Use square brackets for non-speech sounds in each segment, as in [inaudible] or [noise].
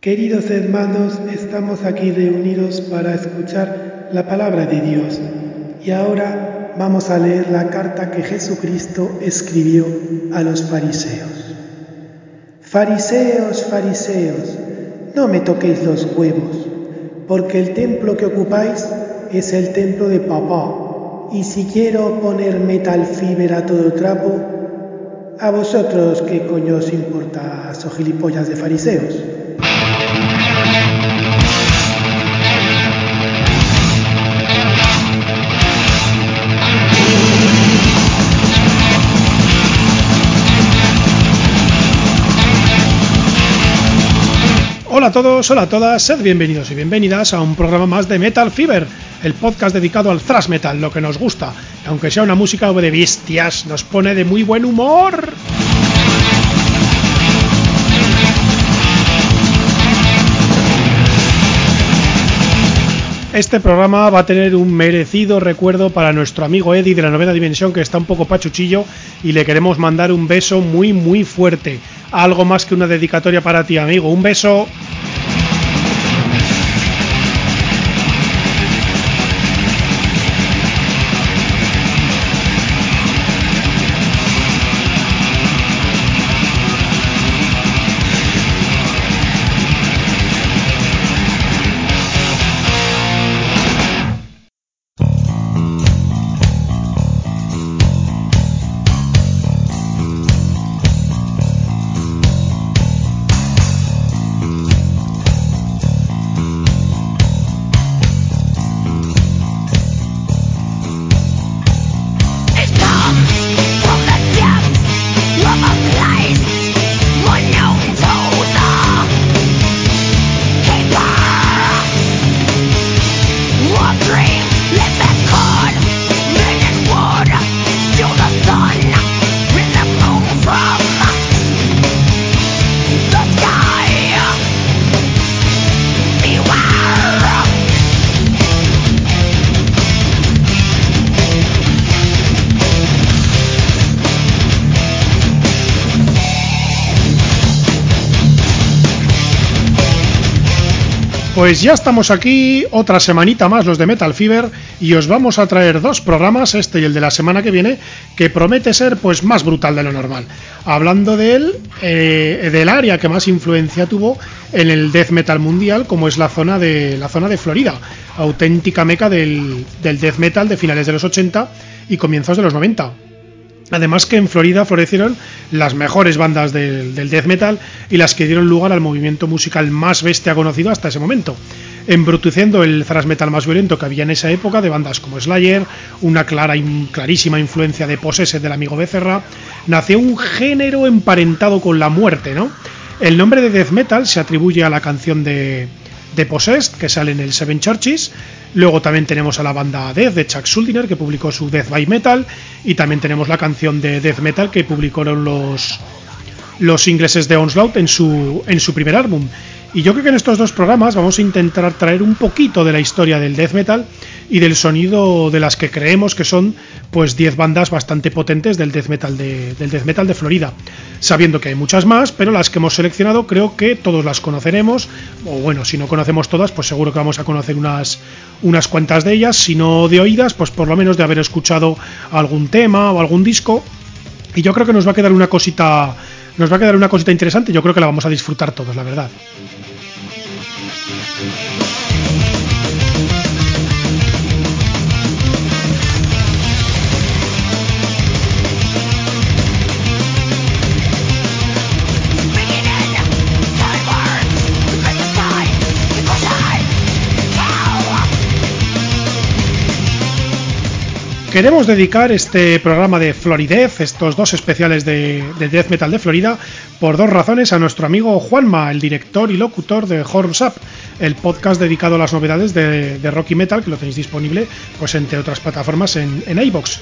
Queridos hermanos, estamos aquí reunidos para escuchar la palabra de Dios y ahora vamos a leer la carta que Jesucristo escribió a los fariseos. Fariseos, fariseos, no me toquéis los huevos, porque el templo que ocupáis es el templo de papá, y si quiero poner metal fiber a todo trapo, a vosotros qué coño os importa, so gilipollas de fariseos. Hola a todos, hola a todas, sed bienvenidos y bienvenidas a un programa más de Metal Fever, el podcast dedicado al thrash metal, lo que nos gusta, aunque sea una música de bestias, nos pone de muy buen humor. Este programa va a tener un merecido recuerdo para nuestro amigo Eddie de la novena dimensión que está un poco pachuchillo y le queremos mandar un beso muy muy fuerte. Algo más que una dedicatoria para ti amigo. Un beso. Pues ya estamos aquí, otra semanita más los de Metal Fever, y os vamos a traer dos programas, este y el de la semana que viene, que promete ser pues más brutal de lo normal. Hablando eh, del área que más influencia tuvo en el death metal mundial, como es la zona de la zona de Florida, auténtica meca del, del death metal de finales de los 80 y comienzos de los 90. Además que en Florida florecieron las mejores bandas del, death metal y las que dieron lugar al movimiento musical más bestia conocido hasta ese momento, embruteciendo el thrash metal más violento que había en esa época de bandas como Slayer, una clara clarísima influencia de Possessed del amigo Becerra, nació un género emparentado con la muerte, ¿no? El nombre de death metal se atribuye a la canción de, de Possessed, que sale en el Seven Churches. Luego también tenemos a la banda Death de Chuck Schuldiner, que publicó su Death by Metal. Y también tenemos la canción de Death Metal que publicaron los, los ingleses de Onslaught en su, en su primer álbum. Y yo creo que en estos dos programas vamos a intentar traer un poquito de la historia del death metal y del sonido de las que creemos que son pues 10 bandas bastante potentes del death metal de, del death metal de Florida. Sabiendo que hay muchas más, pero las que hemos seleccionado creo que todos las conoceremos. O bueno, si no conocemos todas, pues seguro que vamos a conocer unas, unas cuantas de ellas. Si no de oídas, pues por lo menos de haber escuchado algún tema o algún disco. Y yo creo que nos va a quedar una cosita. Nos va a quedar una cosita interesante. Yo creo que la vamos a disfrutar todos, la verdad. Queremos dedicar este programa de Floridez, estos dos especiales de, de, Death Metal de Florida, por dos razones a nuestro amigo Juanma, el director y locutor de Horrors Up, el podcast dedicado a las novedades de, de Rocky Metal, que lo tenéis disponible, pues entre otras plataformas en, en iBox.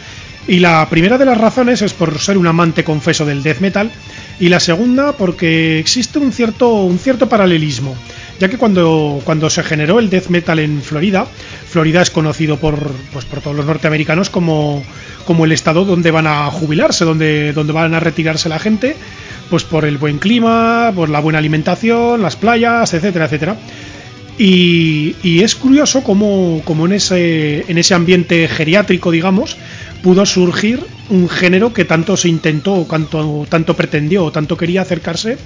Y la primera de las razones es por ser un amante confeso del death metal y la segunda porque existe un cierto, un cierto paralelismo, ya que cuando, cuando se generó el death metal en Florida, Florida es conocido por, pues, por todos los norteamericanos como, como el estado donde van a jubilarse, donde, donde van a retirarse la gente, pues por el buen clima, por la buena alimentación, las playas, etcétera, etcétera. Y, es curioso cómo, en, ese, en ese ambiente geriátrico, digamos, pudo surgir un género que tanto se intentó, o tanto, tanto pretendió, o tanto quería acercarse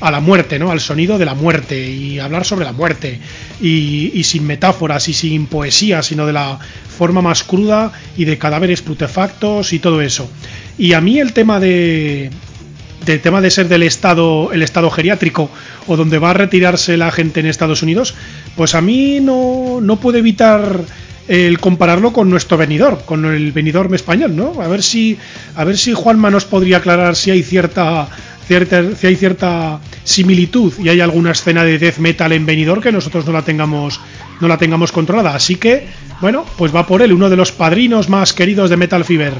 a la muerte, ¿no? Al sonido de la muerte y hablar sobre la muerte y, sin metáforas y sin poesía, sino de la forma más cruda y de cadáveres prutefactos y todo eso. Y a mí el tema de del tema de ser del estado el estado geriátrico o donde va a retirarse la gente en Estados Unidos, pues a mí no no puedo evitar el compararlo con nuestro venidor, con el venidor español, ¿no? A ver si a ver si Juanma nos podría aclarar si hay cierta si hay cierta similitud y hay alguna escena de death metal en venidor que nosotros no la tengamos no la tengamos controlada. Así que, bueno, pues va por él, uno de los padrinos más queridos de Metal Fever.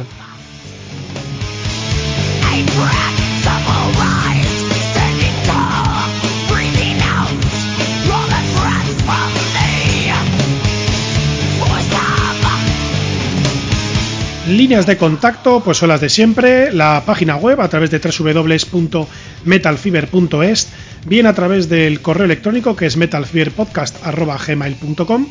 Líneas de contacto, pues son las de siempre, la página web a través de www.metalfiber.es, bien a través del correo electrónico que es metalfiberpodcast.gmail.com,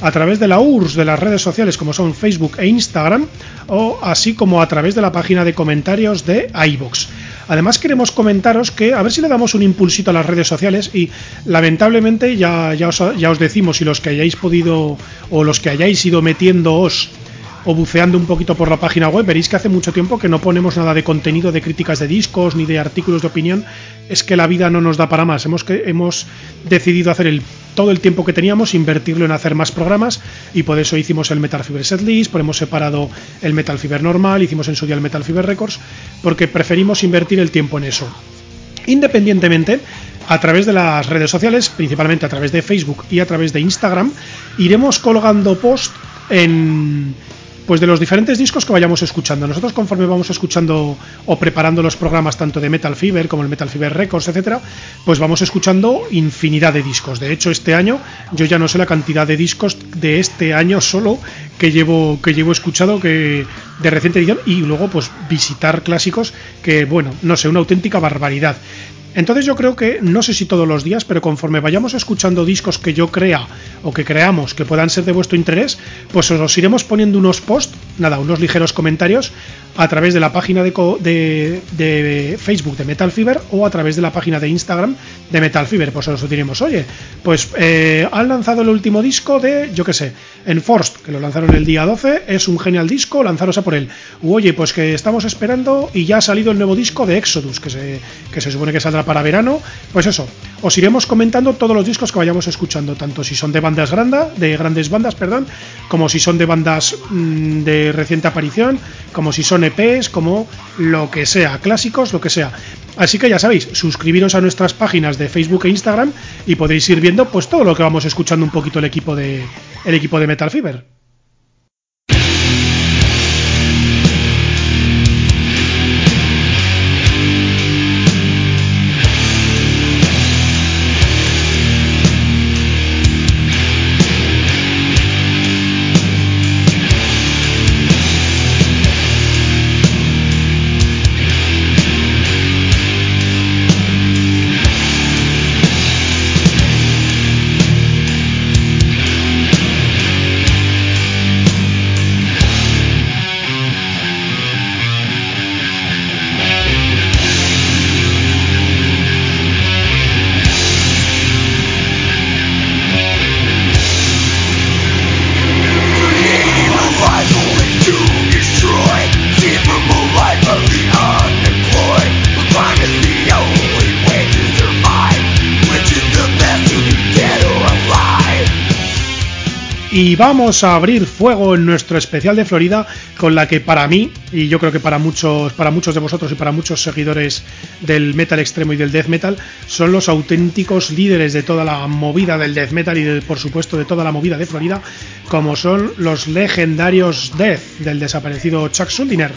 a través de la URSS de las redes sociales como son Facebook e Instagram, o así como a través de la página de comentarios de iVoox. Además queremos comentaros que a ver si le damos un impulsito a las redes sociales y lamentablemente ya, ya, os, ya os decimos y los que hayáis podido o los que hayáis ido metiéndoos o buceando un poquito por la página web, veréis que hace mucho tiempo que no ponemos nada de contenido de críticas de discos ni de artículos de opinión. Es que la vida no nos da para más. Hemos, hemos decidido hacer el, todo el tiempo que teníamos, invertirlo en hacer más programas y por eso hicimos el Metal Fiber Setlist, por hemos separado el Metal Fiber normal, hicimos en su día el Metal Fiber Records, porque preferimos invertir el tiempo en eso. Independientemente, a través de las redes sociales, principalmente a través de Facebook y a través de Instagram, iremos colgando post en pues de los diferentes discos que vayamos escuchando. Nosotros conforme vamos escuchando o preparando los programas tanto de Metal Fever como el Metal Fever Records, etcétera, pues vamos escuchando infinidad de discos. De hecho, este año yo ya no sé la cantidad de discos de este año solo que llevo que llevo escuchado que de reciente edición y luego pues visitar clásicos que bueno, no sé, una auténtica barbaridad. Entonces yo creo que, no sé si todos los días, pero conforme vayamos escuchando discos que yo crea o que creamos que puedan ser de vuestro interés, pues os iremos poniendo unos posts, nada, unos ligeros comentarios a través de la página de, Facebook de Metal Fever o a través de la página de Instagram de Metal Fever. Pues os diremos, oye, pues eh, han lanzado el último disco de, yo qué sé, Enforced, que lo lanzaron el día 12, es un genial disco, lanzaros a por él. Oye, pues que estamos esperando y ya ha salido el nuevo disco de Exodus, que se, que se supone que saldrá para verano. Pues eso, os iremos comentando todos los discos que vayamos escuchando, tanto si son de bandas grandes, de grandes bandas, perdón, como si son de bandas mm, de reciente aparición, como si son EPs, como lo que sea, clásicos, lo que sea. Así que ya sabéis, suscribiros a nuestras páginas de Facebook e Instagram y podéis ir viendo pues todo lo que vamos escuchando un poquito el equipo de el equipo de Metal Fever. Y vamos a abrir fuego en nuestro especial de Florida con la que para mí, y yo creo que para muchos, para muchos de vosotros y para muchos seguidores del metal extremo y del death metal, son los auténticos líderes de toda la movida del death metal y por supuesto de toda la movida de Florida, como son los legendarios Death del desaparecido Chuck Schuldiner.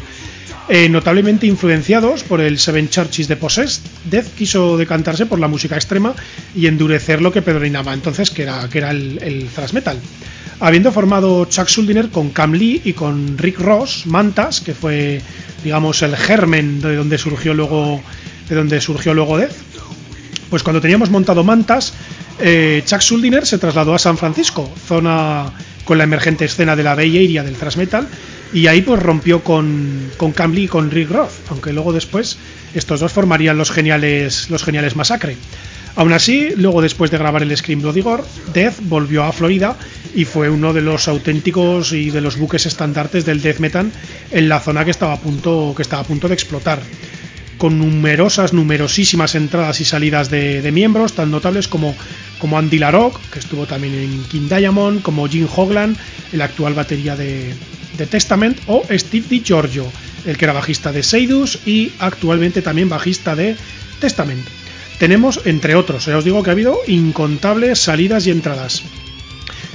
Eh, notablemente influenciados por el Seven Churches de Possessed, Death quiso decantarse por la música extrema y endurecer lo que pedrinaba entonces, que era, que era el, el thrash metal habiendo formado Chuck Schuldiner con Cam Lee y con Rick Ross, Mantas, que fue, digamos, el germen de donde surgió luego de donde surgió luego Death. Pues cuando teníamos montado Mantas, eh, Chuck Schuldiner se trasladó a San Francisco, zona con la emergente escena de la Bay Area del thrash metal, y ahí pues rompió con, con Cam y con Rick Roth, aunque luego después estos dos formarían los geniales, los geniales Masacre. Aún así, luego después de grabar el Scream Bloody Gore, Death volvió a Florida y fue uno de los auténticos y de los buques estandartes del death metal en la zona que estaba a punto, que estaba a punto de explotar con numerosas, numerosísimas entradas y salidas de, miembros, tan notables como, como Andy Larocque, que estuvo también en King Diamond, como Jim Hoglan, el actual batería de, Testament, o Steve DiGiorgio, el que era bajista de Seidus y actualmente también bajista de Testament. Tenemos, entre otros, ya os digo que ha habido incontables salidas y entradas.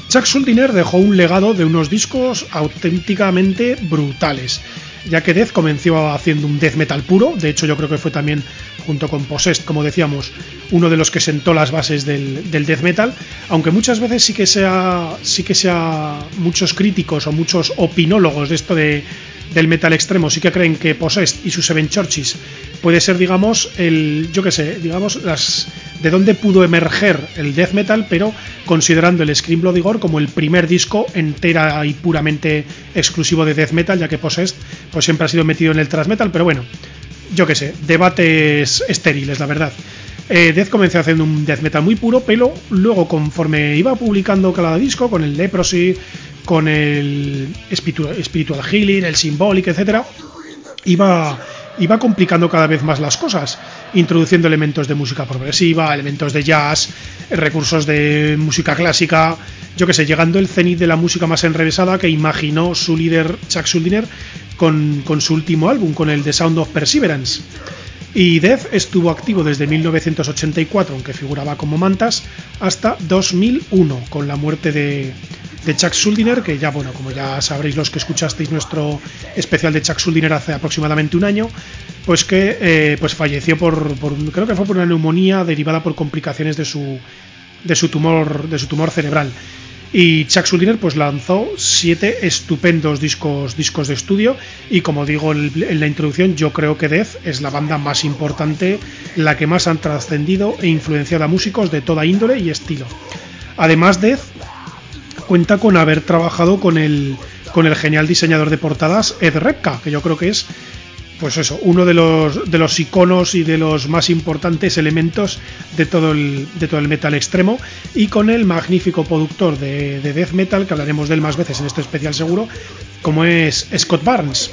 Chuck Schuldiner dejó un legado de unos discos auténticamente brutales ya que Death comenzó haciendo un death metal puro, de hecho yo creo que fue también, junto con Possessed, como decíamos, uno de los que sentó las bases del, death metal, aunque muchas veces sí que sea, sí que sea muchos críticos o muchos opinólogos de esto de, del metal extremo sí que creen que Possessed y sus Seven Churches puede ser, digamos, el, yo qué sé, digamos, las de dónde pudo emerger el death metal, pero considerando el Scream Bloody Gore como el primer disco entera y puramente exclusivo de death metal, ya que Possessed pues siempre ha sido metido en el thrash metal, pero bueno, yo qué sé, debates estériles, la verdad. Eh, Death comenzó haciendo un death metal muy puro, pero luego conforme iba publicando cada disco, con el Leprosy, con el Spiritual, Healing, el Symbolic, etc., iba iba complicando cada vez más las cosas, introduciendo elementos de música progresiva, elementos de jazz, recursos de música clásica, yo que sé, llegando el cenit de la música más enrevesada que imaginó su líder Chuck Schuldiner con, con su último álbum, con el The Sound of Perseverance. Y Death estuvo activo desde 1984, aunque figuraba como mantas, hasta 2001, con la muerte de, Chuck Schuldiner, que ya, bueno, como ya sabréis los que escuchasteis nuestro especial de Chuck Schuldiner hace aproximadamente un año, pues que eh, pues falleció por, creo que fue por una neumonía derivada por complicaciones de su, de su tumor, de su tumor cerebral. Y Chuck Schuldiner pues lanzó siete estupendos discos, discos de estudio y como digo en la introducción, yo creo que Death es la banda más importante, la que más han trascendido e influenciado a músicos de toda índole y estilo. Además, Death cuenta con haber trabajado con el, con el genial diseñador de portadas Ed Repka, que yo creo que es pues eso, uno de los, de los iconos y de los más importantes elementos de todo el, de todo el metal extremo, y con el magnífico productor de, de, death metal, que hablaremos de él más veces en este especial seguro, como es Scott Barnes.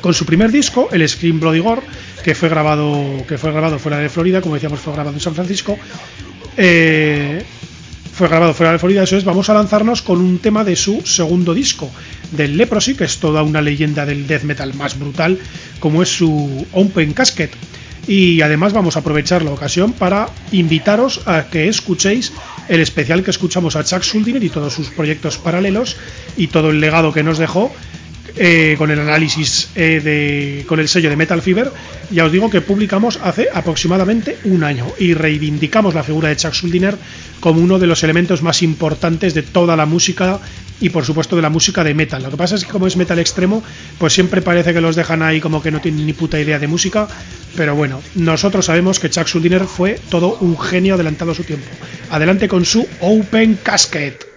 Con su primer disco, el Scream Bloody Gore, que fue grabado, que fue grabado fuera de Florida, como decíamos, fue grabado en San Francisco, eh, fue grabado fuera de Florida, eso es, vamos a lanzarnos con un tema de su segundo disco, del Leprosy, que es toda una leyenda del death metal más brutal, como es su Open Casket. Y además vamos a aprovechar la ocasión para invitaros a que escuchéis el especial que escuchamos a Chuck Schuldiner y todos sus proyectos paralelos y todo el legado que nos dejó eh, con el análisis eh, de, con el sello de Metal Fever, ya os digo que publicamos hace aproximadamente un año y reivindicamos la figura de Chuck Schuldiner como uno de los elementos más importantes de toda la música y por supuesto de la música de metal. Lo que pasa es que como es metal extremo, pues siempre parece que los dejan ahí como que no tienen ni puta idea de música, pero bueno, nosotros sabemos que Chuck Schuldiner fue todo un genio adelantado a su tiempo. Adelante con su Open Casket.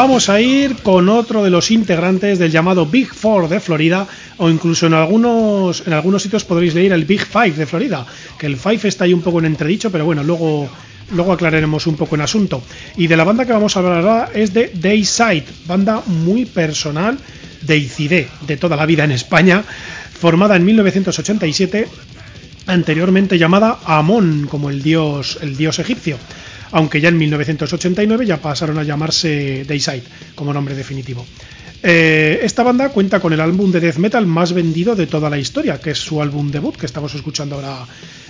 Vamos a ir con otro de los integrantes del llamado Big Four de Florida, o incluso en algunos, en algunos sitios podréis leer el Big Five de Florida, que el Five está ahí un poco en entredicho, pero bueno, luego, luego aclararemos un poco en asunto. Y de la banda que vamos a hablar ahora es de Dayside, banda muy personal de ICD, de toda la vida en España, formada en 1987, anteriormente llamada Amón, como el dios, el dios egipcio aunque ya en 1989 ya pasaron a llamarse Dayside como nombre definitivo. Eh, esta banda cuenta con el álbum de death metal más vendido de toda la historia, que es su álbum debut, que estamos escuchando ahora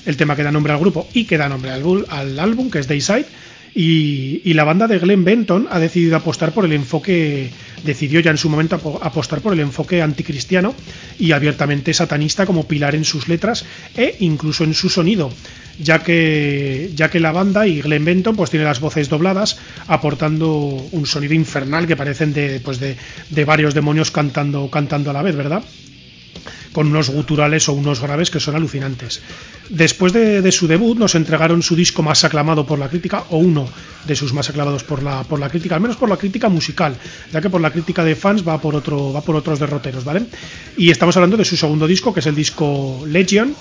el tema que da nombre al grupo y que da nombre al, álbum, que es Dayside. Y, y, la banda de Glenn Benton ha decidido apostar por el enfoque, decidió ya en su momento apostar por el enfoque anticristiano y abiertamente satanista como pilar en sus letras e incluso en su sonido ya que, ya que la banda y Glenn Benton pues tiene las voces dobladas, aportando un sonido infernal que parecen de, pues de, varios demonios cantando, cantando a la vez, ¿verdad? con unos guturales o unos graves que son alucinantes. Después de, su debut nos entregaron su disco más aclamado por la crítica, o uno de sus más aclamados por la, por la crítica, al menos por la crítica musical, ya que por la crítica de fans va por, otro, va por otros derroteros, ¿vale? Y estamos hablando de su segundo disco, que es el disco Legion,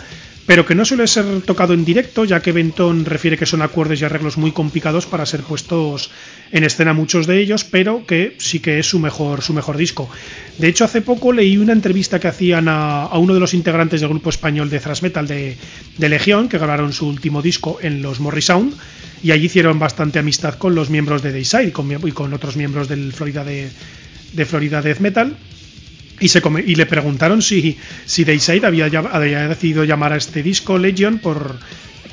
pero que no suele ser tocado en directo, ya que Benton refiere que son acordes y arreglos muy complicados para ser puestos en escena muchos de ellos, pero que sí que es su mejor, su mejor disco. De hecho, hace poco leí una entrevista que hacían a, uno de los integrantes del grupo español de thrash metal de, Legión, que grabaron su último disco en los Morris Sound, y allí hicieron bastante amistad con los miembros de Dayside y con, otros miembros del Florida de, de Florida Death Metal y, se y le preguntaron si, si Dayside había, había, decidido llamar a este disco Legion por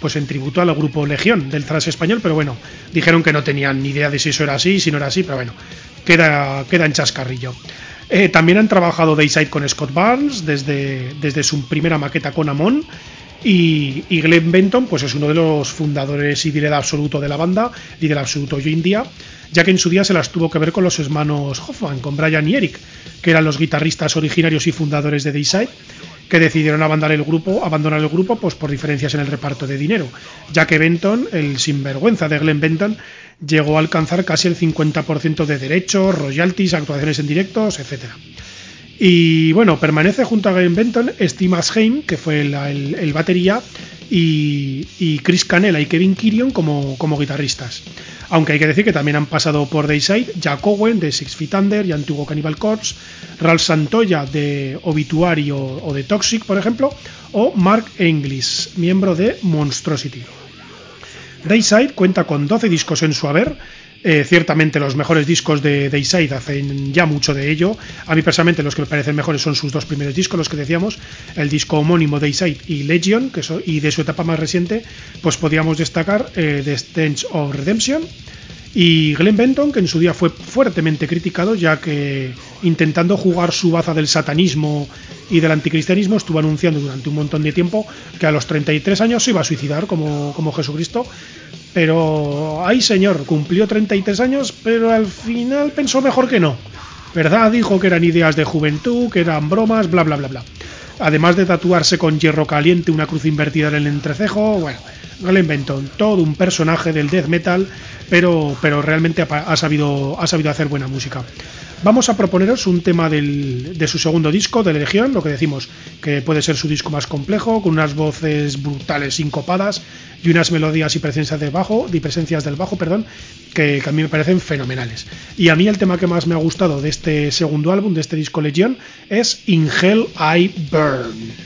pues en tributo al grupo Legión del thrash español, pero bueno, dijeron que no tenían ni idea de si eso era así, si no era así, pero bueno, queda, queda en chascarrillo. Eh, también han trabajado Dayside con Scott Barnes desde, desde su primera maqueta con Amon y, y, Glenn Benton pues es uno de los fundadores y líder absoluto de la banda, líder absoluto hoy en día, ya que en su día se las tuvo que ver con los hermanos Hoffman, con Brian y Eric, que eran los guitarristas originarios y fundadores de Dayside, que decidieron abandonar el grupo, abandonar el grupo pues por diferencias en el reparto de dinero, ya que Benton, el sinvergüenza de Glenn Benton, llegó a alcanzar casi el 50% de derechos, royalties, actuaciones en directos, etc. Y bueno, permanece junto a Glenn Benton Steve Asheim, que fue el, batería, y, Chris Canela y Kevin Kirion como, como guitarristas. Aunque hay que decir que también han pasado por Dayside Jack Owen de Six Feet Under y Antiguo Cannibal Corpse, Ralph Santoya de Obituary o, de Toxic, por ejemplo, o Mark Englis, miembro de Monstrosity. Dayside cuenta con 12 discos en su haber, eh, ciertamente los mejores discos de Dayside hacen ya mucho de ello. A mí personalmente los que me parecen mejores son sus dos primeros discos, los que decíamos, el disco homónimo Dayside y Legion, y de su etapa más reciente, pues podíamos destacar eh, The Stench of Redemption y Glenn Benton, que en su día fue fuertemente criticado, ya que intentando jugar su baza del satanismo y del anticristianismo, estuvo anunciando durante un montón de tiempo que a los 33 años se iba a suicidar como, como Jesucristo. Pero, ay señor, cumplió 33 años, pero al final pensó mejor que no. ¿Verdad? Dijo que eran ideas de juventud, que eran bromas, bla, bla, bla, bla. Además de tatuarse con hierro caliente una cruz invertida en el entrecejo, bueno, Glenn Benton, todo un personaje del death metal, pero, pero realmente ha sabido, ha sabido hacer buena música. Vamos a proponeros un tema de su segundo disco, de Legión, lo que decimos, que puede ser su disco más complejo, con unas voces brutales, sincopadas y unas melodías y presencias del bajo, y presencias del bajo, perdón, que, que, a mí me parecen fenomenales. Y a mí el tema que más me ha gustado de este segundo álbum, de este disco Legión, es In Hell I Burn.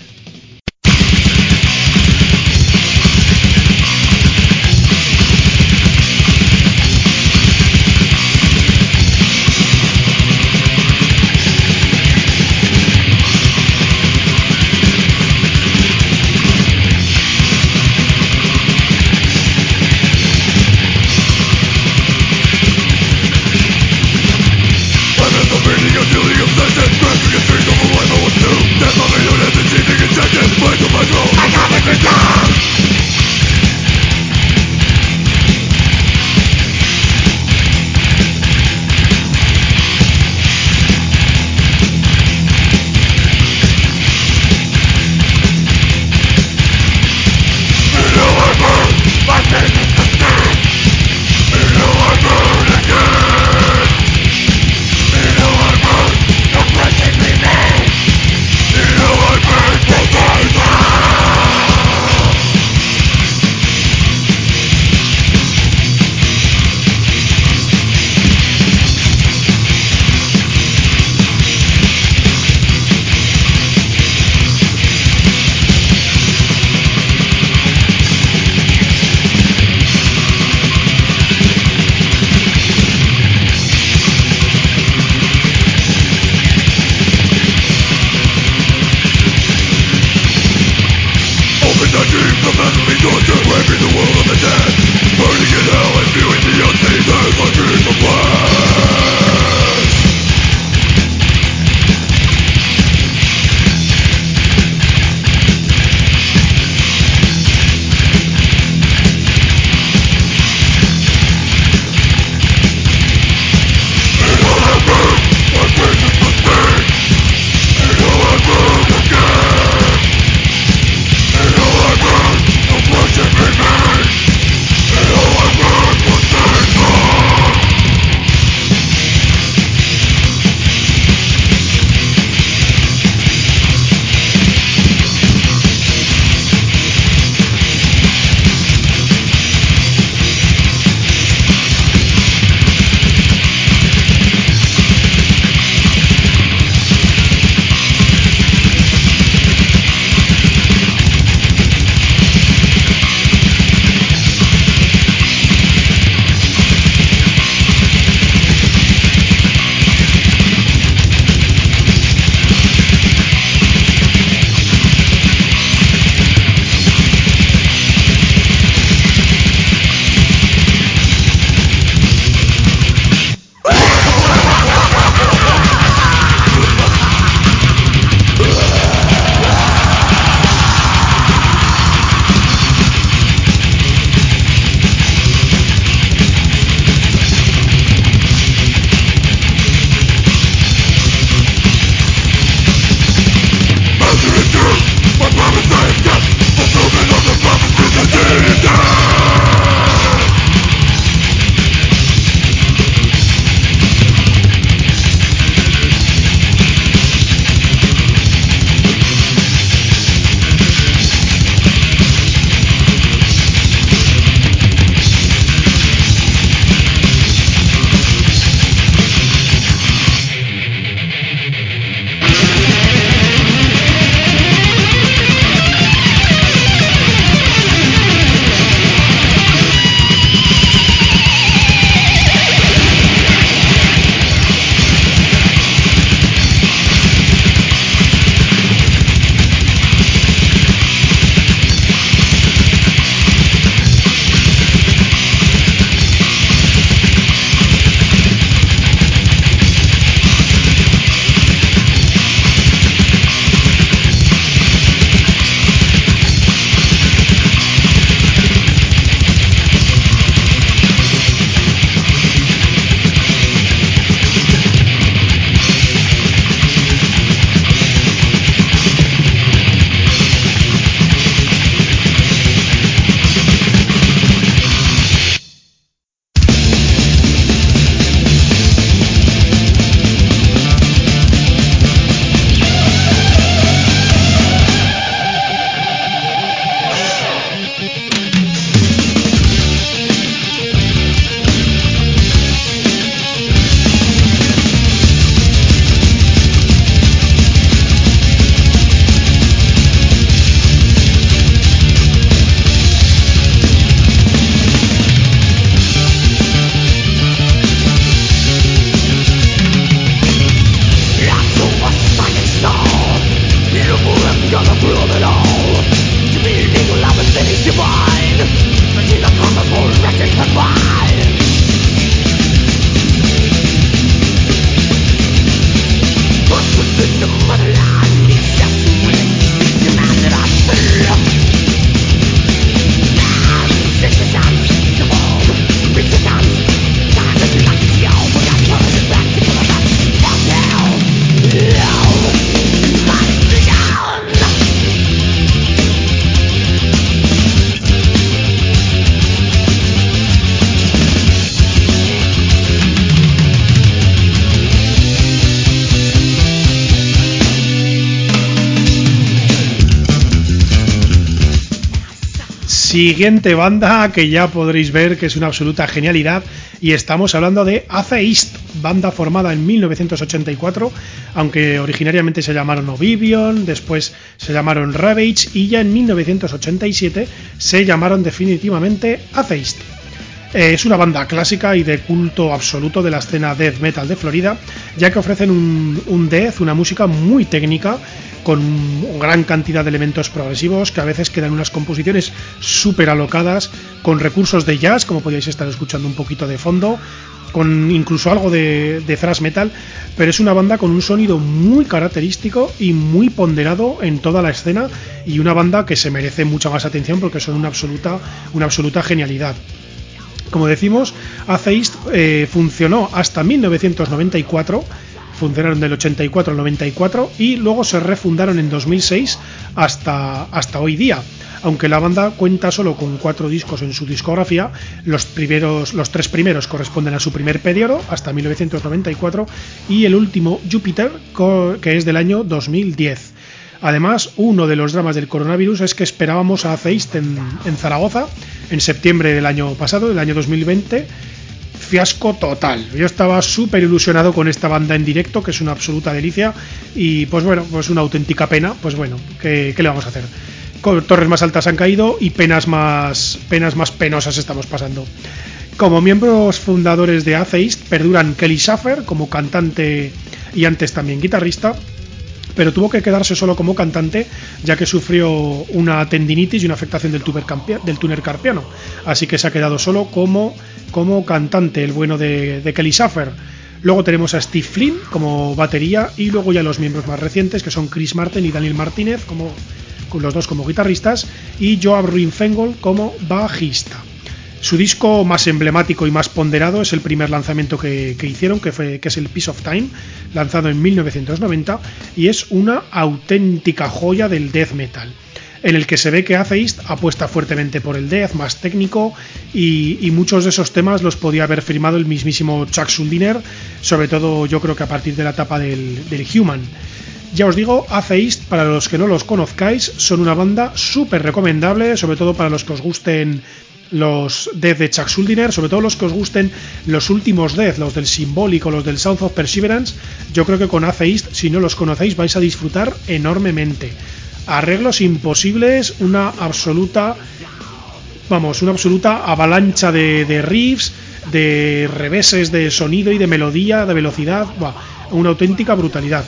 Siguiente banda que ya podréis ver que es una absoluta genialidad y estamos hablando de Atheist, banda formada en 1984, aunque originariamente se llamaron Oblivion, después se llamaron Ravage y ya en 1987 se llamaron definitivamente Atheist. Eh, es una banda clásica y de culto absoluto de la escena death metal de Florida, ya que ofrecen un death, una música muy técnica, con gran cantidad de elementos progresivos que a veces quedan unas composiciones súper alocadas, con recursos de jazz, como podéis estar escuchando un poquito de fondo, con incluso algo de, de, thrash metal, pero es una banda con un sonido muy característico y muy ponderado en toda la escena y una banda que se merece mucha más atención porque son una absoluta, una absoluta genialidad. Como decimos, Atheist eh, funcionó hasta 1994, funcionaron del 84 al 94 y luego se refundaron en 2006 hasta, hasta hoy día. Aunque la banda cuenta solo con cuatro discos en su discografía, los, primeros, los tres primeros corresponden a su primer periodo, hasta 1994, y el último, Jupiter, que es del año 2010. Además, uno de los dramas del coronavirus es que esperábamos a en, en Zaragoza en septiembre del año pasado, del año 2020. Fiasco total. Yo estaba súper ilusionado con esta banda en directo, que es una absoluta delicia. Y pues bueno, pues una auténtica pena. Pues bueno, ¿qué, le vamos a hacer? Torres más altas han caído y penas más, penas más penosas estamos pasando. Como miembros fundadores de Atheist perduran Kelly Schaffer como cantante y antes también guitarrista, pero tuvo que quedarse solo como cantante ya que sufrió una tendinitis y una afectación del, del túnel carpiano. Así que se ha quedado solo como, como cantante, el bueno de, Kelly Schaffer. Luego tenemos a Steve Flynn como batería y luego ya los miembros más recientes que son Chris Martin y Daniel Martínez como los dos como guitarristas y Joab Ruinfengel como bajista. Su disco más emblemático y más ponderado es el primer lanzamiento que, que, hicieron, que, fue, que es el Piece of Time, lanzado en 1990, y es una auténtica joya del death metal, en el que se ve que Atheist apuesta fuertemente por el death más técnico, y, y muchos de esos temas los podía haber firmado el mismísimo Chuck Schuldiner, sobre todo yo creo que a partir de la etapa del, del Human. Ya os digo, Atheist, para los que no los conozcáis, son una banda súper recomendable, sobre todo para los que os gusten los Death de Chuck Schuldiner, sobre todo los que os gusten los últimos Death, los del Simbólico, los del South of Perseverance, yo creo que con Atheist, si no los conocéis, vais a disfrutar enormemente. Arreglos imposibles, una absoluta, vamos, una absoluta avalancha de, riffs, de reveses de sonido y de melodía, de velocidad, una auténtica brutalidad.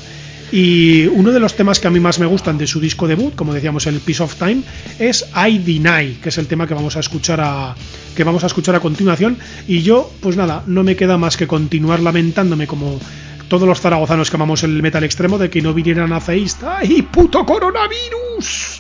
Y uno de los temas que a mí más me gustan de su disco debut, como decíamos el Piece of Time, es I Deny, que es el tema que vamos a escuchar a que vamos a escuchar a continuación y yo pues nada, no me queda más que continuar lamentándome como todos los zaragozanos que amamos el metal extremo de que no vinieran a Feist. ¡Ay, puto coronavirus!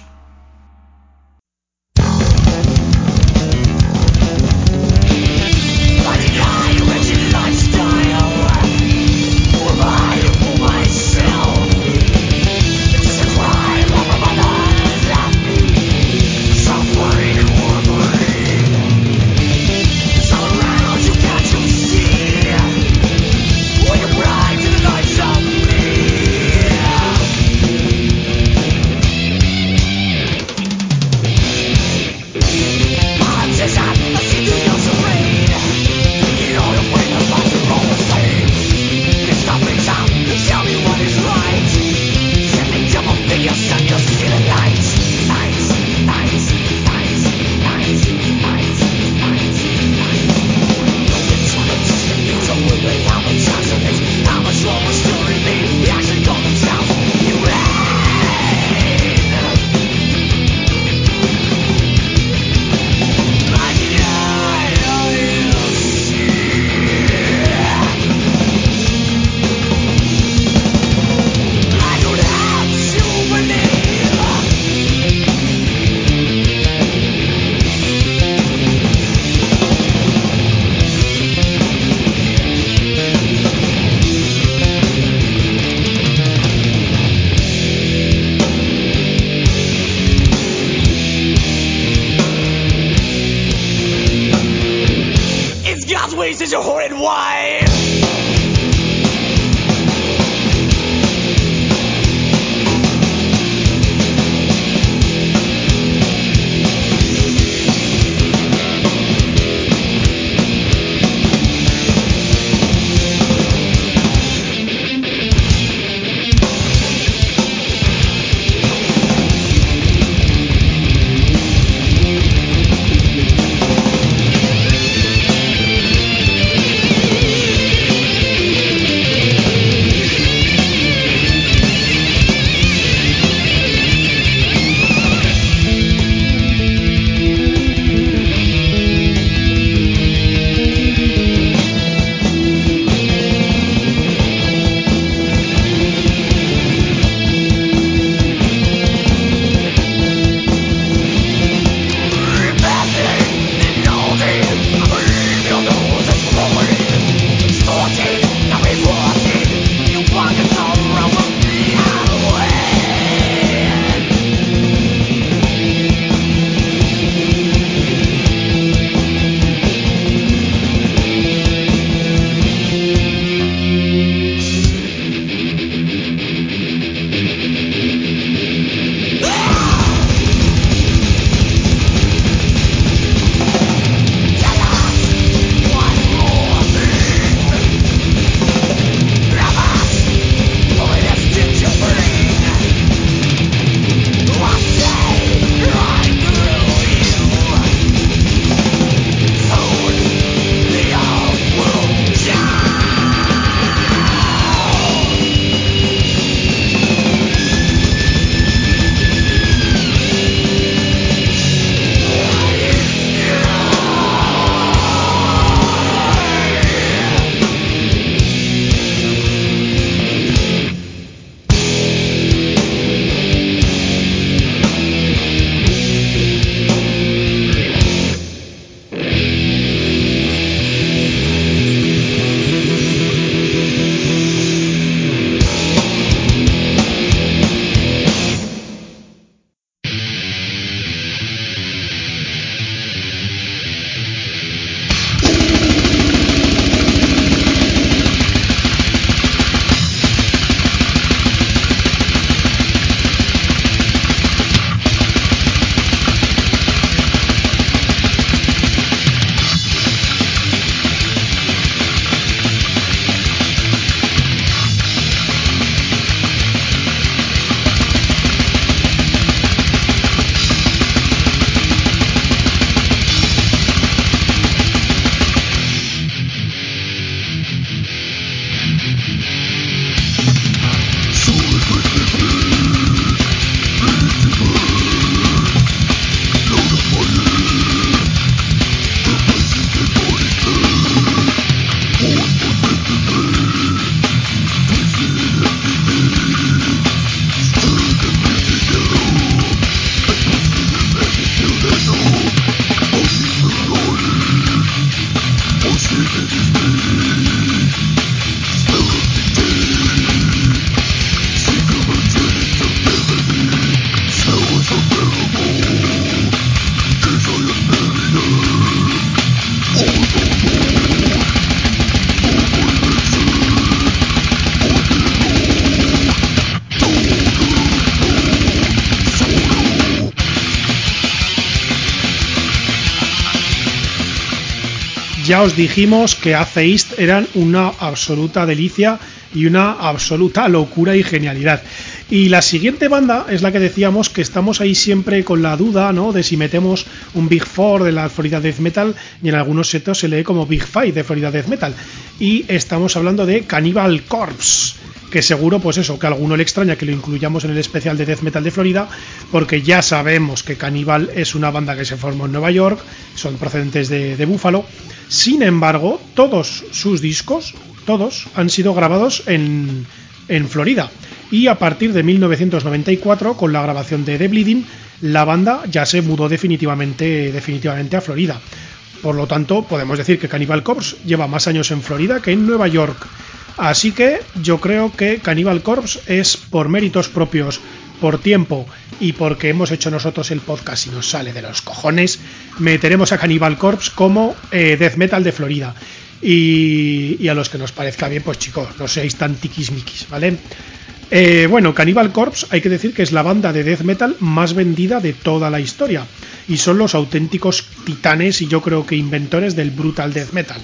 Ya os dijimos que Atheist eran una absoluta delicia y una absoluta locura y genialidad. Y la siguiente banda es la que decíamos que estamos ahí siempre con la duda, ¿no? De si metemos un Big Four de la Florida Death Metal y en algunos setos se lee como Big Five de Florida Death Metal. Y estamos hablando de Cannibal Corpse que seguro, pues eso, que a alguno le extraña que lo incluyamos en el especial de Death Metal de Florida, porque ya sabemos que Cannibal es una banda que se formó en Nueva York, son procedentes de, de Buffalo. Sin embargo, todos sus discos, todos, han sido grabados en, en Florida. Y a partir de 1994, con la grabación de The Bleeding, la banda ya se mudó definitivamente, definitivamente a Florida. Por lo tanto, podemos decir que Cannibal Corpse lleva más años en Florida que en Nueva York. Así que yo creo que Cannibal Corpse es por méritos propios, por tiempo y porque hemos hecho nosotros el podcast y nos sale de los cojones, meteremos a Cannibal Corpse como eh, Death Metal de Florida. Y, y, a los que nos parezca bien, pues chicos, no seáis tan tiquismiquis, ¿vale? Eh, bueno, Cannibal Corpse hay que decir que es la banda de death metal más vendida de toda la historia y son los auténticos titanes y yo creo que inventores del brutal death metal,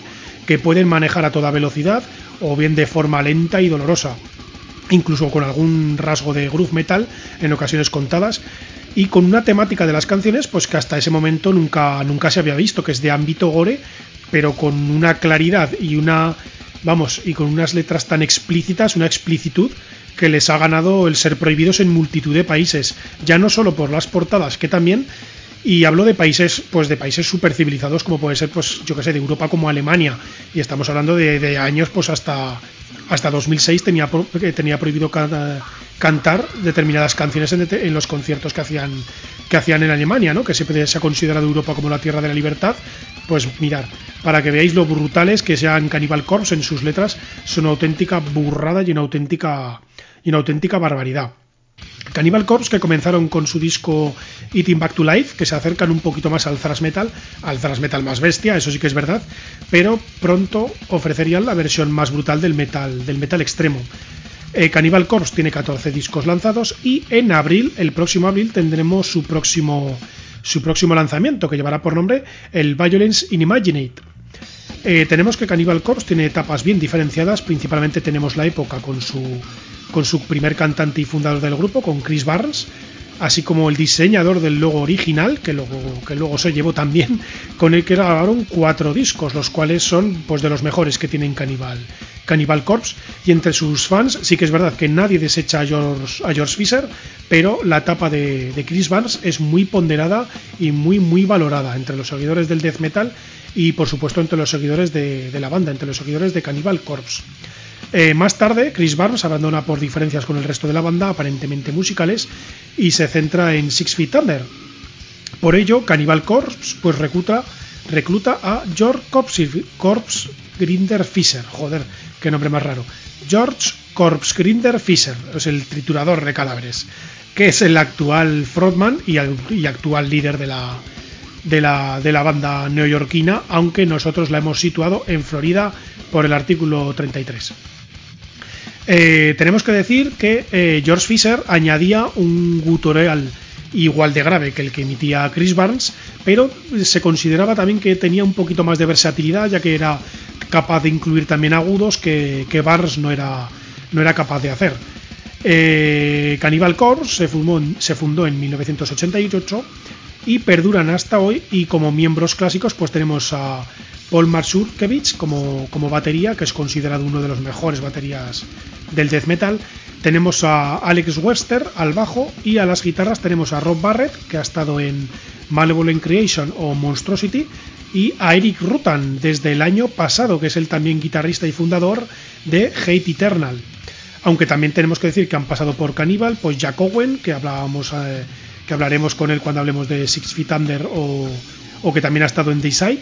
que pueden manejar a toda velocidad o bien de forma lenta y dolorosa, incluso con algún rasgo de groove metal en ocasiones contadas y con una temática de las canciones pues que hasta ese momento nunca nunca se había visto, que es de ámbito gore, pero con una claridad y una vamos, y con unas letras tan explícitas, una explicitud que les ha ganado el ser prohibidos en multitud de países, ya no solo por las portadas, que también y hablo de países pues de países super civilizados como puede ser pues yo que sé de Europa como Alemania. Y estamos hablando de, de años pues hasta hasta 2006 tenía tenía prohibido cantar determinadas canciones en, en, los conciertos que hacían que hacían en Alemania no que siempre se ha considerado Europa como la tierra de la libertad. Pues mirar para que veáis lo brutales que sean Cannibal Corpse en sus letras son una auténtica burrada y una auténtica y una auténtica barbaridad Cannibal Corpse que comenzaron con su disco Eating Back to Life, que se acercan un poquito más al thrash metal, al thrash metal más bestia, eso sí que es verdad, pero pronto ofrecerían la versión más brutal del metal, del metal extremo. Eh, Cannibal Corpse tiene 14 discos lanzados y en abril, el próximo abril, tendremos su próximo, su próximo lanzamiento, que llevará por nombre el Violence Inimaginate. Eh, tenemos que Cannibal Corpse tiene etapas bien diferenciadas, principalmente tenemos la época con su con su primer cantante y fundador del grupo, con Chris Barnes, así como el diseñador del logo original, que luego, se llevó también, con el que grabaron cuatro discos, los cuales son pues de los mejores que tienen Cannibal, Cannibal Corpse, y entre sus fans sí que es verdad que nadie desecha a George, Fisher, pero la etapa de, Chris Barnes es muy ponderada y muy muy valorada entre los seguidores del death metal y por supuesto entre los seguidores de, de la banda, entre los seguidores de Cannibal Corpse. Eh, más tarde, Chris Barnes abandona por diferencias con el resto de la banda, aparentemente musicales, y se centra en Six Feet Under. Por ello, Cannibal Corpse pues, recluta, a George Corpse, Grinder Fisher. Joder, qué nombre más raro. George Corpse Grinder Fisher, es el triturador de cadáveres, que es el actual frontman y, y actual líder de la, de la, de la banda neoyorquina, aunque nosotros la hemos situado en Florida por el artículo 33. Eh, tenemos que decir que eh, George Fisher añadía un gutural igual de grave que el que emitía Chris Barnes, pero se consideraba también que tenía un poquito más de versatilidad, ya que era capaz de incluir también agudos que, que Barnes no era, no era capaz de hacer. Eh, Cannibal Corpse se fundó, se fundó en 1988 y perduran hasta hoy y como miembros clásicos pues tenemos a Paul Marsurkevich como, como batería, que es considerado uno de los mejores baterías del death metal. Tenemos a Alex Wester al bajo y a las guitarras tenemos a Rob Barrett, que ha estado en Malevolent Creation o Monstrosity, y a Eric Rutan desde el año pasado, que es el también guitarrista y fundador de Hate Eternal. Aunque también tenemos que decir que han pasado por Cannibal, pues Jack Owen, que hablábamos eh, que hablaremos con él cuando hablemos de Six Feet Under o, que también ha estado en Dayside.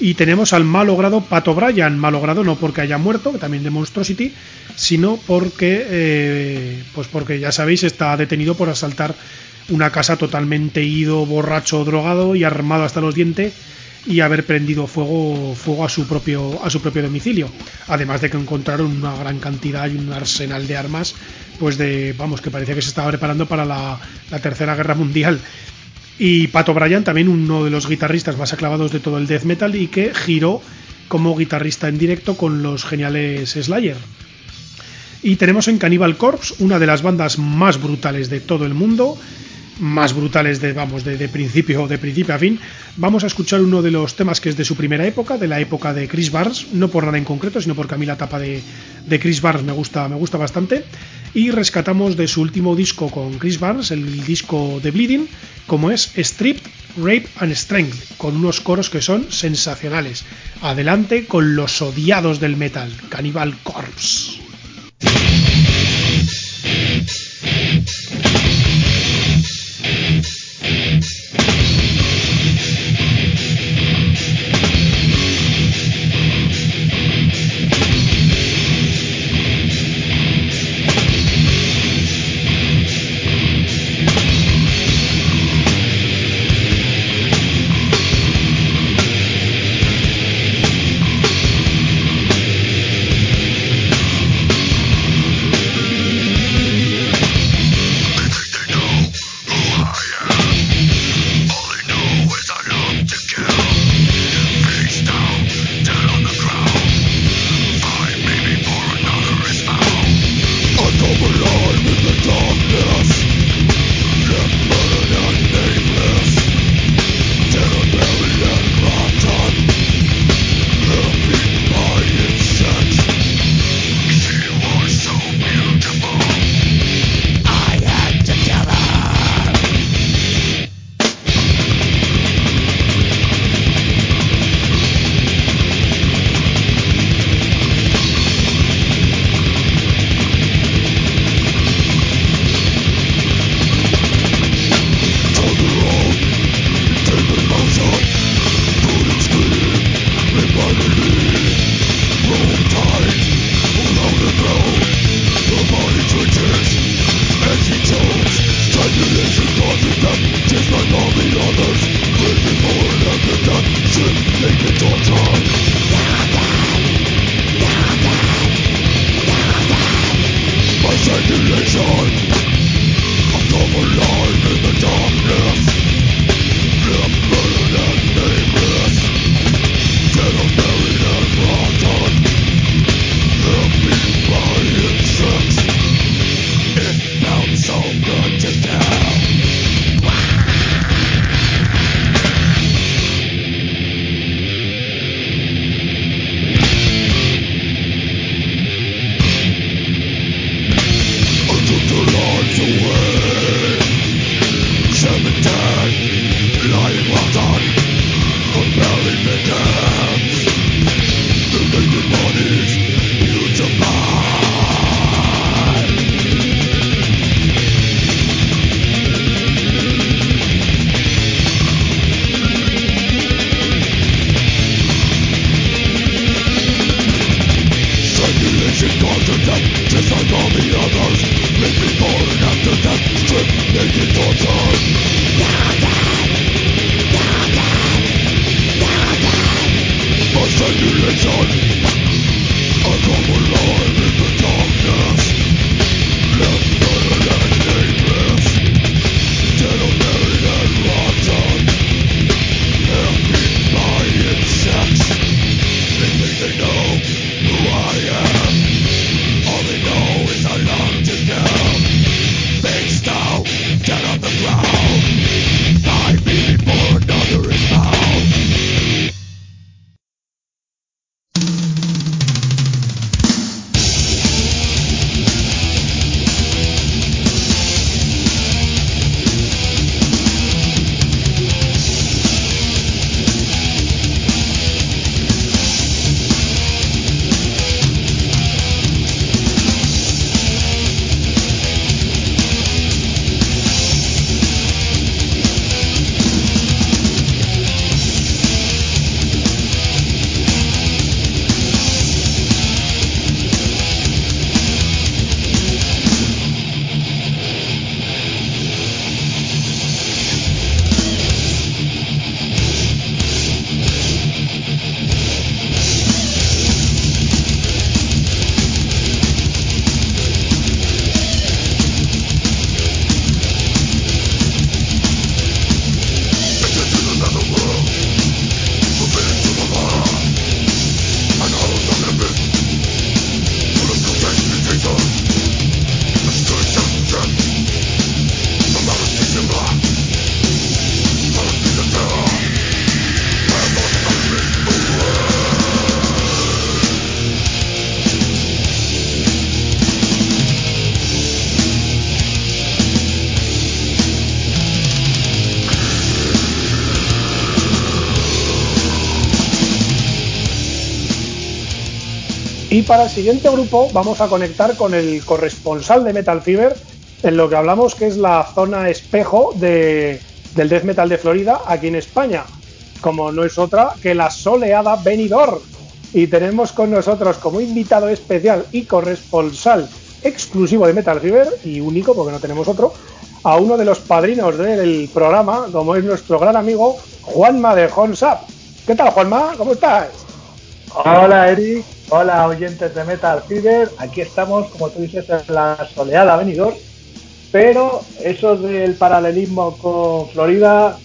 Y tenemos al malogrado Pato Bryan, malogrado no porque haya muerto, que también de Monstrosity, sino porque, eh, pues porque ya sabéis, está detenido por asaltar una casa totalmente ido, borracho, drogado y armado hasta los dientes y haber prendido fuego, fuego a su propio a su propio domicilio. Además de que encontraron una gran cantidad y un arsenal de armas, pues de vamos que parecía que se estaba preparando para la, la tercera guerra mundial. Y Pato Bryan, también uno de los guitarristas más aclavados de todo el death metal y que giró como guitarrista en directo con los geniales Slayer. Y tenemos en Cannibal Corpse una de las bandas más brutales de todo el mundo, más brutales de vamos de, principio de principio a fin. Vamos a escuchar uno de los temas que es de su primera época, de la época de Chris Barnes, no por nada en concreto, sino porque a mí la tapa de, de Chris Barnes me gusta, me gusta bastante. Y rescatamos de su último disco con Chris Barnes, el disco de Bleeding, como es Stripped, Rape and Strength, con unos coros que son sensacionales. Adelante con los odiados del metal, Cannibal Corpse. Para el siguiente grupo vamos a conectar con el corresponsal de Metal Fever en lo que hablamos que es la zona espejo de, del death metal de Florida aquí en España, como no es otra que la soleada Benidorm. Y tenemos con nosotros como invitado especial y corresponsal exclusivo de Metal Fever y único porque no tenemos otro, a uno de los padrinos del programa, como es nuestro gran amigo Juanma de Honsap. ¿Qué tal, Juanma? ¿Cómo estás? Hola, Eric. Hola, oyentes de Metal Fever. Aquí estamos, como tú dices, en la soleada Benidorm pero eso del paralelismo con Florida,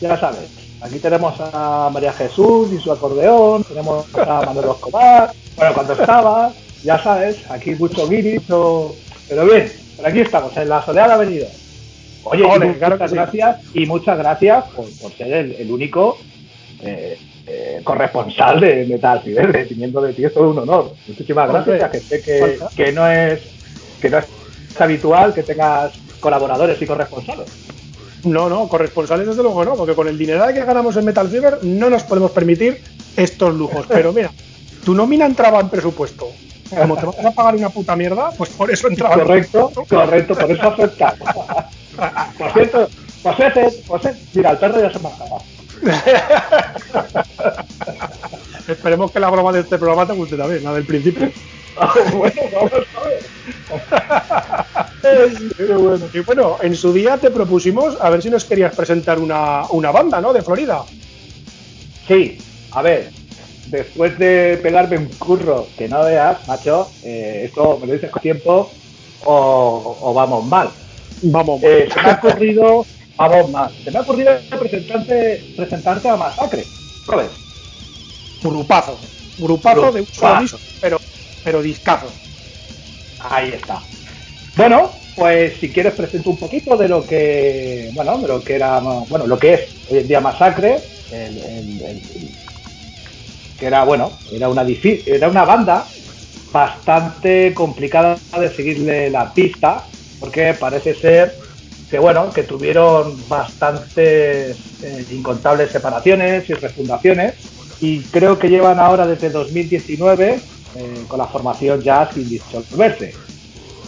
ya sabes. Aquí tenemos a María Jesús y su acordeón, tenemos a Manuel Escobar, bueno, cuando estaba, ya sabes, aquí mucho guiris, pero bien, por aquí estamos, en la soleada avenida. Oye, muchas gracias y muchas gracias por, ser el, único eh, eh, corresponsal de Metal Ciber, teniendo de ti es todo un honor. Muchísimas gracias, que sé que, que no es que no es habitual que tengas colaboradores y corresponsales. No, no, corresponsales desde luego no, porque con el dinero que ganamos en Metal Fever no nos podemos permitir estos lujos. [laughs] Pero mira, tu nómina entraba en presupuesto. Como te vas a pagar una puta mierda, pues por eso entraba. Correcto, correcto, por eso acepta. [laughs] por cierto, pues pues mira, el perro ya se me ha [laughs] Esperemos que la broma de este programa te guste también, la del principio. [laughs] bueno, vamos a ver. Y bueno, en su día te propusimos a ver si nos querías presentar una, una banda, ¿no? De Florida. Sí, a ver, después de pegarme un curro que no veas, macho, eh, esto me lo dices con tiempo o, vamos mal. Vamos eh, se me ha ocurrido, vamos mal, se me ha ocurrido presentarte, presentarte a Masacre. ¿Sabes? Grupazo. Grupazo, de un solo pero pero discazo. Ahí está. Bueno, pues si quieres presento un poquito de lo que, bueno, de lo que era, bueno, lo que es hoy en día Masacre, que era, bueno, era una, era una banda bastante complicada de seguirle la pista, porque parece ser que, bueno, que tuvieron bastantes eh, incontables separaciones y refundaciones, y creo que llevan ahora desde 2019 eh, con la formación ya sin disolverse.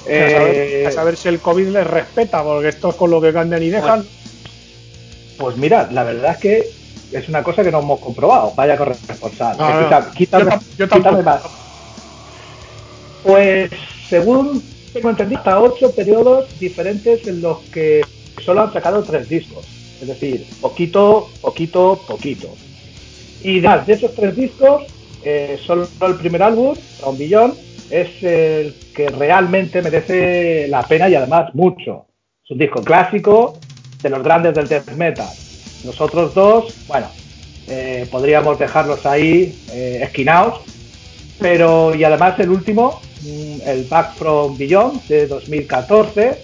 Eh, a, saber, si el COVID les respeta, porque esto es con lo que cambian y dejan. Pues, mira, la verdad es que es una cosa que no hemos comprobado. Vaya corresponsal. quítame, yo, más. Pues según tengo entendido, hasta ocho periodos diferentes en los que solo han sacado tres discos. Es decir, poquito, poquito, poquito. Y de esos tres discos, eh, solo el primer álbum, un Billón, es el que realmente merece la pena y además mucho. Es un disco clásico de los grandes del death metal. Los otros dos, bueno, eh, podríamos dejarlos ahí eh, esquinados, pero y además el último, el Back from Beyond de 2014,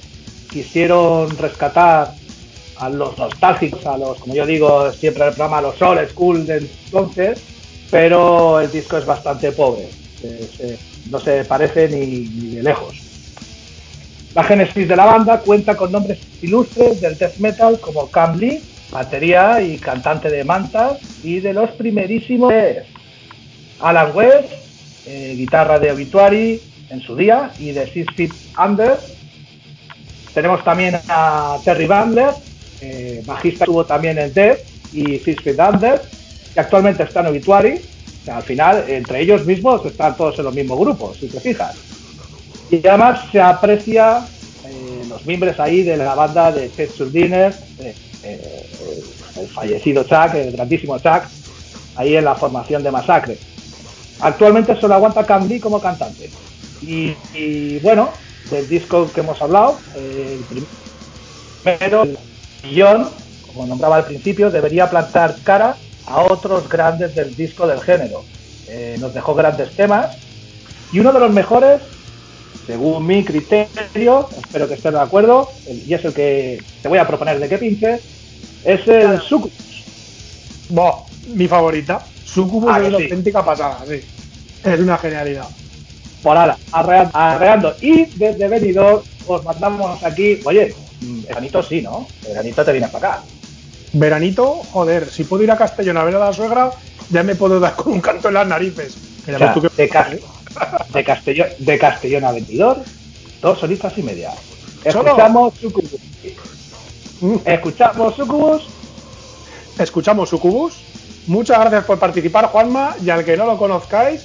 quisieron rescatar a los nostálgicos, a los, como yo digo siempre el programa, a los old school de entonces, pero el disco es bastante pobre, no se parece ni, de lejos. La génesis de la banda cuenta con nombres ilustres del death metal como Cam Lee, batería y cantante de Mantas, y de los primerísimos Alan West, eh, guitarra de Obituary en su día, y de Six Feet Under. Tenemos también a Terry Bandler, eh, bajista tuvo también el Death y Six Feet Under, que actualmente está en Obituary. al final, entre ellos mismos están todos en los mismos grupos, si te fijas. Y además se aprecia eh, los miembros ahí de la banda de Dinner, eh, eh, el fallecido Chuck, el grandísimo Chuck, ahí en la formación de Masacre. Actualmente solo aguanta Candy como cantante. Y, bueno, del disco que hemos hablado, el primero, el millón, como nombraba al principio, debería plantar cara a otros grandes del disco del género. Eh, nos dejó grandes temas y uno de los mejores, según mi criterio, espero que estén de acuerdo, y es el que te voy a proponer de que pinche, es el Sucubus. mi favorita. Sucubus ah, es una auténtica pasada, sí. Es una genialidad. Por ahora, arreando. Y desde Benidorm os mandamos aquí, oye, veranito sí, ¿no? Veranito te vienes para acá. Veranito, joder, si puedo ir a Castellón a ver a la suegra, ya me puedo dar con un canto en las narices. de, De Castellón, de Castellón a Ventidor, dos horitas y media. Escuchamos Sucubus. Escuchamos Sucubus. Escuchamos Sucubus. Muchas gracias por participar, Juanma. Y al que no lo conozcáis,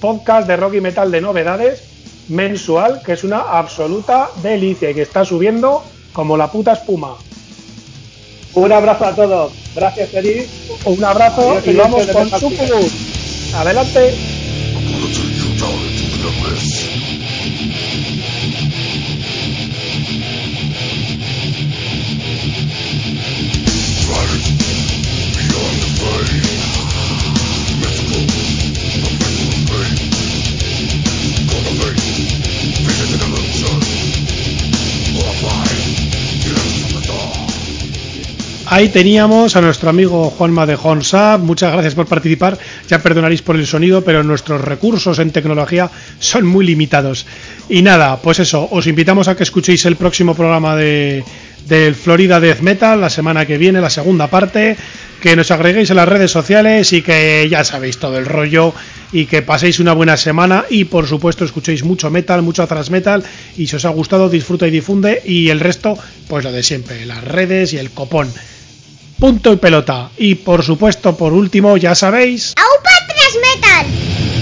podcast de rock y metal de novedades mensual, que es una absoluta delicia y que está subiendo como la puta espuma. Un abrazo a todos. Gracias, Eri. Un abrazo y vamos con Sucubus. Adelante. Ahí teníamos a nuestro amigo Juanma de Honsab. Muchas gracias por participar. Ya perdonaréis por el sonido, pero nuestros recursos en tecnología son muy limitados. Y nada, pues eso, os invitamos a que escuchéis el próximo programa de, del Florida Death Metal la semana que viene, la segunda parte. Que nos agreguéis en las redes sociales y que ya sabéis todo el rollo y que paséis una buena semana y por supuesto escuchéis mucho metal, mucho atrás metal y si os ha gustado disfruta y difunde y el resto pues lo de siempre, las redes y el copón punto y pelota. Y por supuesto, por último, ya sabéis. ¡Aupa Metal!